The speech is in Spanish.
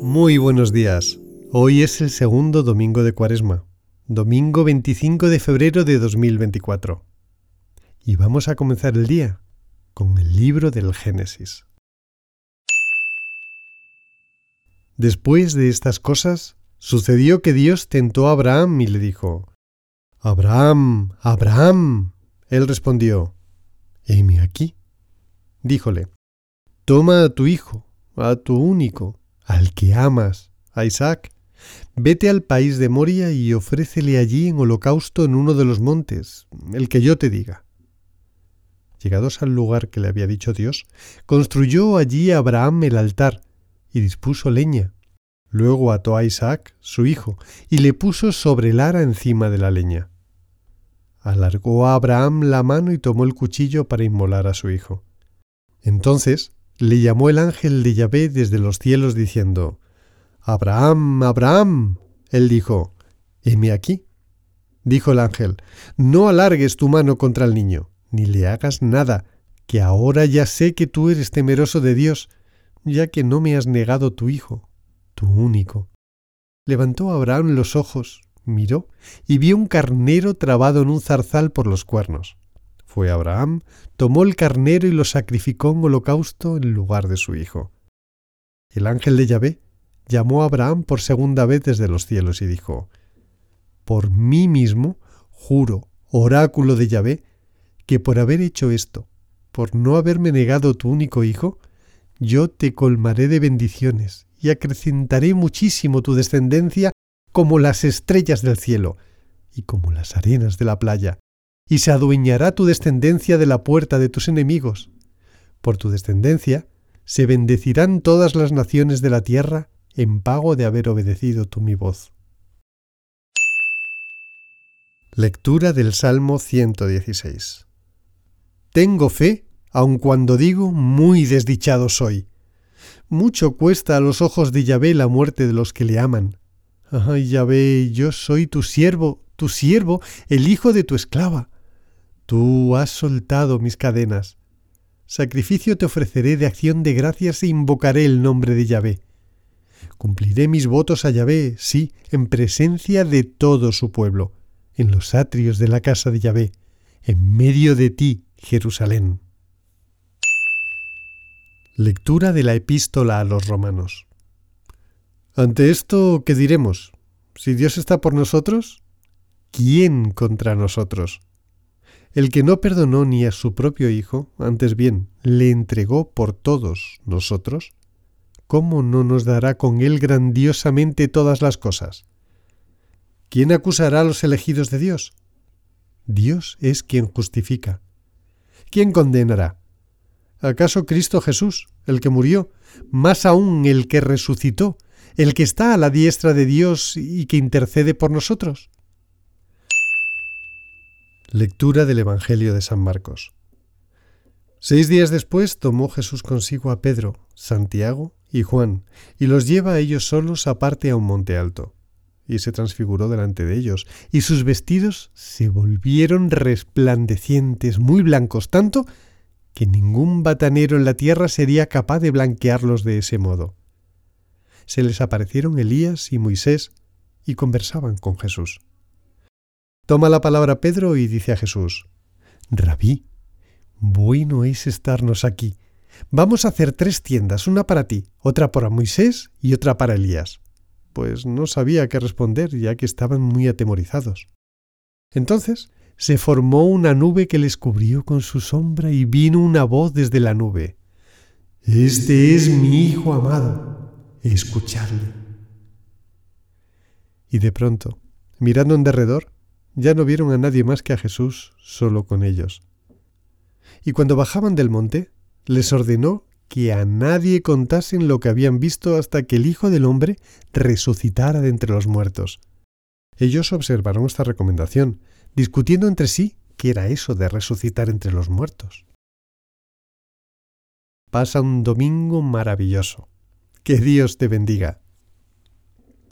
Muy buenos días. Hoy es el segundo domingo de Cuaresma, domingo 25 de febrero de 2024. Y vamos a comenzar el día con el libro del Génesis. Después de estas cosas, sucedió que Dios tentó a Abraham y le dijo, Abraham, Abraham. Él respondió, Heme aquí. Díjole, Toma a tu hijo, a tu único, al que amas, a Isaac, vete al país de Moria y ofrécele allí en holocausto en uno de los montes, el que yo te diga. Llegados al lugar que le había dicho Dios, construyó allí Abraham el altar y dispuso leña. Luego ató a Isaac, su hijo, y le puso sobre el ara encima de la leña. Alargó a Abraham la mano y tomó el cuchillo para inmolar a su hijo. Entonces le llamó el ángel de Yahvé desde los cielos diciendo, Abraham, Abraham. Él dijo, heme aquí. Dijo el ángel, no alargues tu mano contra el niño, ni le hagas nada, que ahora ya sé que tú eres temeroso de Dios, ya que no me has negado tu hijo, tu único. Levantó Abraham los ojos, miró, y vio un carnero trabado en un zarzal por los cuernos. Fue Abraham, tomó el carnero y lo sacrificó en holocausto en lugar de su hijo. El ángel de Yahvé llamó a Abraham por segunda vez desde los cielos y dijo, Por mí mismo juro, oráculo de Yahvé, que por haber hecho esto, por no haberme negado tu único hijo, yo te colmaré de bendiciones y acrecentaré muchísimo tu descendencia como las estrellas del cielo y como las arenas de la playa y se adueñará tu descendencia de la puerta de tus enemigos. Por tu descendencia se bendecirán todas las naciones de la tierra en pago de haber obedecido tú mi voz. Lectura del Salmo 116 Tengo fe, aun cuando digo muy desdichado soy. Mucho cuesta a los ojos de Yahvé la muerte de los que le aman. Ay, Yahvé, yo soy tu siervo, tu siervo, el hijo de tu esclava. Tú has soltado mis cadenas. Sacrificio te ofreceré de acción de gracias e invocaré el nombre de Yahvé. Cumpliré mis votos a Yahvé, sí, en presencia de todo su pueblo, en los atrios de la casa de Yahvé, en medio de ti, Jerusalén. Lectura de la epístola a los romanos. Ante esto, ¿qué diremos? Si Dios está por nosotros, ¿quién contra nosotros? El que no perdonó ni a su propio Hijo, antes bien, le entregó por todos nosotros, ¿cómo no nos dará con él grandiosamente todas las cosas? ¿Quién acusará a los elegidos de Dios? Dios es quien justifica. ¿Quién condenará? ¿Acaso Cristo Jesús, el que murió, más aún el que resucitó, el que está a la diestra de Dios y que intercede por nosotros? Lectura del Evangelio de San Marcos. Seis días después tomó Jesús consigo a Pedro, Santiago y Juan, y los lleva a ellos solos aparte a un monte alto. Y se transfiguró delante de ellos, y sus vestidos se volvieron resplandecientes, muy blancos, tanto que ningún batanero en la tierra sería capaz de blanquearlos de ese modo. Se les aparecieron Elías y Moisés, y conversaban con Jesús. Toma la palabra Pedro y dice a Jesús, Rabí, bueno es estarnos aquí. Vamos a hacer tres tiendas, una para ti, otra para Moisés y otra para Elías. Pues no sabía qué responder, ya que estaban muy atemorizados. Entonces se formó una nube que les cubrió con su sombra y vino una voz desde la nube. Este es mi Hijo amado, escuchadle. Y de pronto, mirando en derredor, ya no vieron a nadie más que a Jesús solo con ellos. Y cuando bajaban del monte, les ordenó que a nadie contasen lo que habían visto hasta que el Hijo del Hombre resucitara de entre los muertos. Ellos observaron esta recomendación, discutiendo entre sí qué era eso de resucitar entre los muertos. Pasa un domingo maravilloso. Que Dios te bendiga.